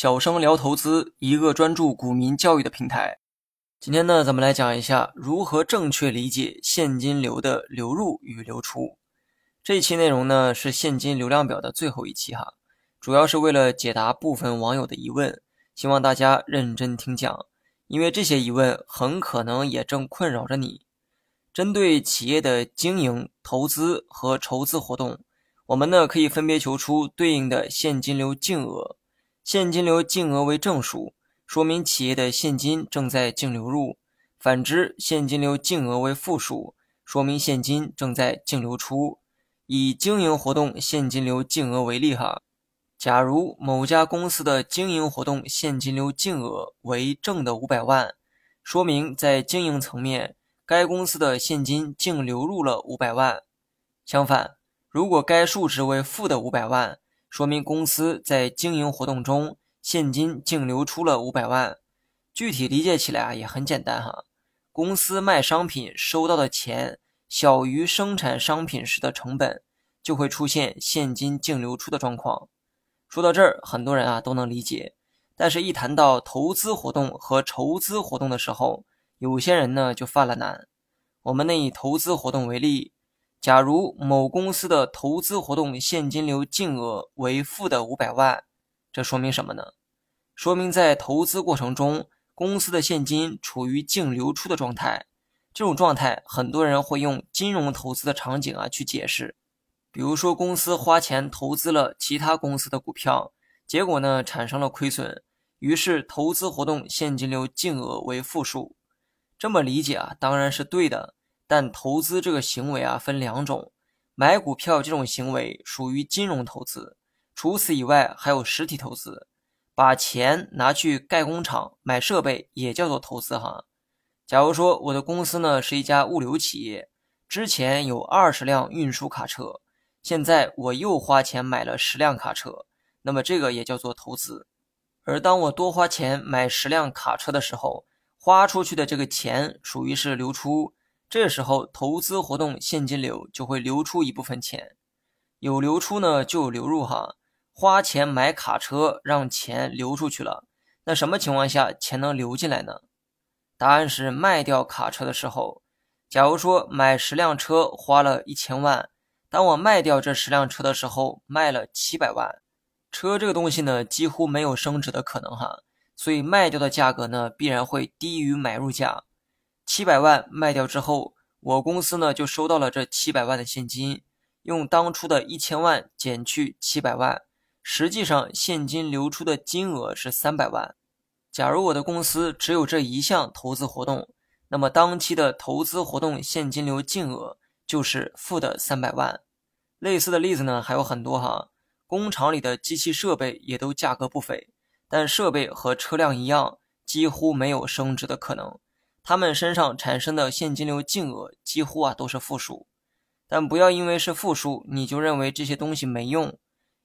小生聊投资，一个专注股民教育的平台。今天呢，咱们来讲一下如何正确理解现金流的流入与流出。这一期内容呢是现金流量表的最后一期哈，主要是为了解答部分网友的疑问，希望大家认真听讲，因为这些疑问很可能也正困扰着你。针对企业的经营、投资和筹资活动。我们呢可以分别求出对应的现金流净额，现金流净额为正数，说明企业的现金正在净流入；反之，现金流净额为负数，说明现金正在净流出。以经营活动现金流净额为例哈，假如某家公司的经营活动现金流净额为正的五百万，说明在经营层面，该公司的现金净流入了五百万。相反，如果该数值为负的五百万，说明公司在经营活动中现金净流出了五百万。具体理解起来啊也很简单哈，公司卖商品收到的钱小于生产商品时的成本，就会出现现金净流出的状况。说到这儿，很多人啊都能理解，但是一谈到投资活动和筹资活动的时候，有些人呢就犯了难。我们呢以投资活动为例。假如某公司的投资活动现金流净额为负的五百万，这说明什么呢？说明在投资过程中，公司的现金处于净流出的状态。这种状态，很多人会用金融投资的场景啊去解释。比如说，公司花钱投资了其他公司的股票，结果呢产生了亏损，于是投资活动现金流净额为负数。这么理解啊，当然是对的。但投资这个行为啊，分两种，买股票这种行为属于金融投资，除此以外还有实体投资，把钱拿去盖工厂、买设备也叫做投资哈。假如说我的公司呢是一家物流企业，之前有二十辆运输卡车，现在我又花钱买了十辆卡车，那么这个也叫做投资。而当我多花钱买十辆卡车的时候，花出去的这个钱属于是流出。这时候，投资活动现金流就会流出一部分钱，有流出呢就有流入哈。花钱买卡车，让钱流出去了。那什么情况下钱能流进来呢？答案是卖掉卡车的时候。假如说买十辆车花了一千万，当我卖掉这十辆车的时候，卖了七百万。车这个东西呢，几乎没有升值的可能哈，所以卖掉的价格呢，必然会低于买入价。七百万卖掉之后，我公司呢就收到了这七百万的现金，用当初的一千万减去七百万，实际上现金流出的金额是三百万。假如我的公司只有这一项投资活动，那么当期的投资活动现金流净额就是负的三百万。类似的例子呢还有很多哈，工厂里的机器设备也都价格不菲，但设备和车辆一样，几乎没有升值的可能。他们身上产生的现金流净额几乎啊都是负数，但不要因为是负数你就认为这些东西没用，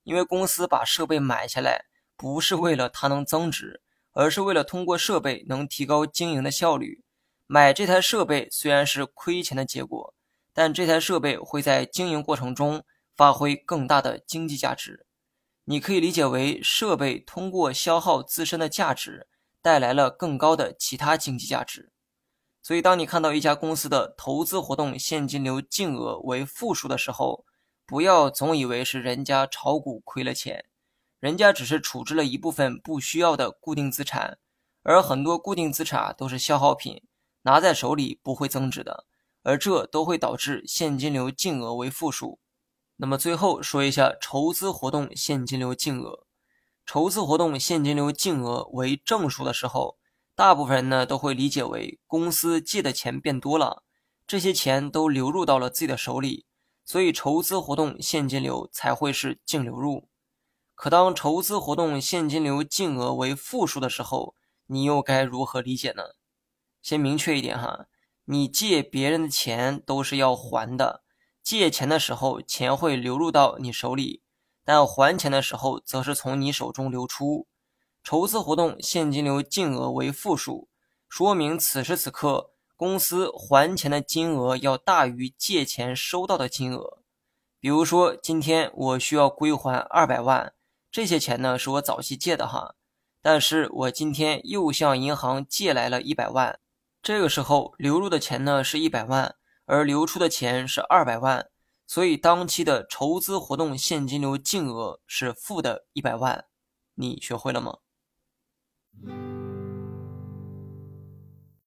因为公司把设备买下来不是为了它能增值，而是为了通过设备能提高经营的效率。买这台设备虽然是亏钱的结果，但这台设备会在经营过程中发挥更大的经济价值。你可以理解为设备通过消耗自身的价值，带来了更高的其他经济价值。所以，当你看到一家公司的投资活动现金流净额为负数的时候，不要总以为是人家炒股亏了钱，人家只是处置了一部分不需要的固定资产，而很多固定资产都是消耗品，拿在手里不会增值的，而这都会导致现金流净额为负数。那么最后说一下筹资活动现金流净额，筹资活动现金流净额为正数的时候。大部分人呢都会理解为公司借的钱变多了，这些钱都流入到了自己的手里，所以筹资活动现金流才会是净流入。可当筹资活动现金流净额为负数的时候，你又该如何理解呢？先明确一点哈，你借别人的钱都是要还的，借钱的时候钱会流入到你手里，但还钱的时候则是从你手中流出。筹资活动现金流净额为负数，说明此时此刻公司还钱的金额要大于借钱收到的金额。比如说，今天我需要归还二百万，这些钱呢是我早期借的哈。但是我今天又向银行借来了一百万，这个时候流入的钱呢是一百万，而流出的钱是二百万，所以当期的筹资活动现金流净额是负的一百万。你学会了吗？Mm-hmm.